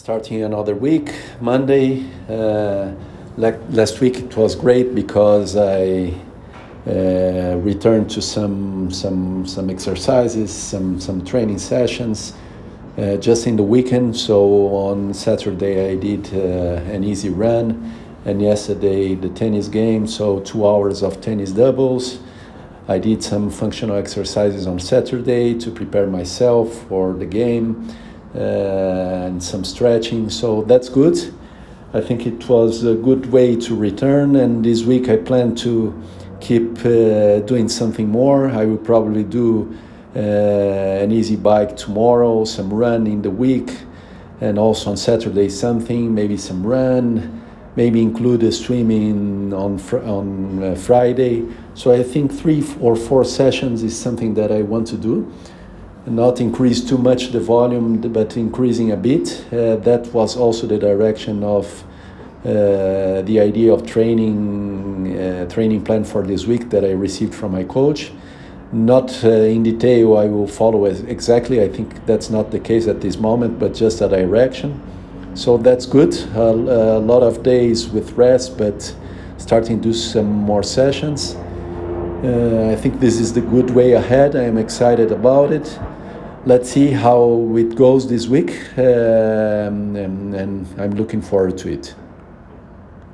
starting another week. Monday, uh, last week it was great because I uh, returned to some some some exercises, some some training sessions. Uh, just in the weekend, so on Saturday I did uh, an easy run, and yesterday the tennis game, so two hours of tennis doubles. I did some functional exercises on Saturday to prepare myself for the game and some stretching, so that's good. I think it was a good way to return, and this week I plan to keep uh, doing something more. I will probably do uh, an easy bike tomorrow, some run in the week, and also on Saturday something, maybe some run, maybe include a swimming on fr- on uh, Friday. So I think three or four sessions is something that I want to do. Not increase too much the volume, but increasing a bit. Uh, that was also the direction of uh, the idea of training uh, training plan for this week that I received from my coach. Not uh, in detail, I will follow exactly. I think that's not the case at this moment, but just a direction. So that's good. a lot of days with rest, but starting to do some more sessions. Uh, I think this is the good way ahead. I am excited about it. Let's see how it goes this week, um, and, and I'm looking forward to it.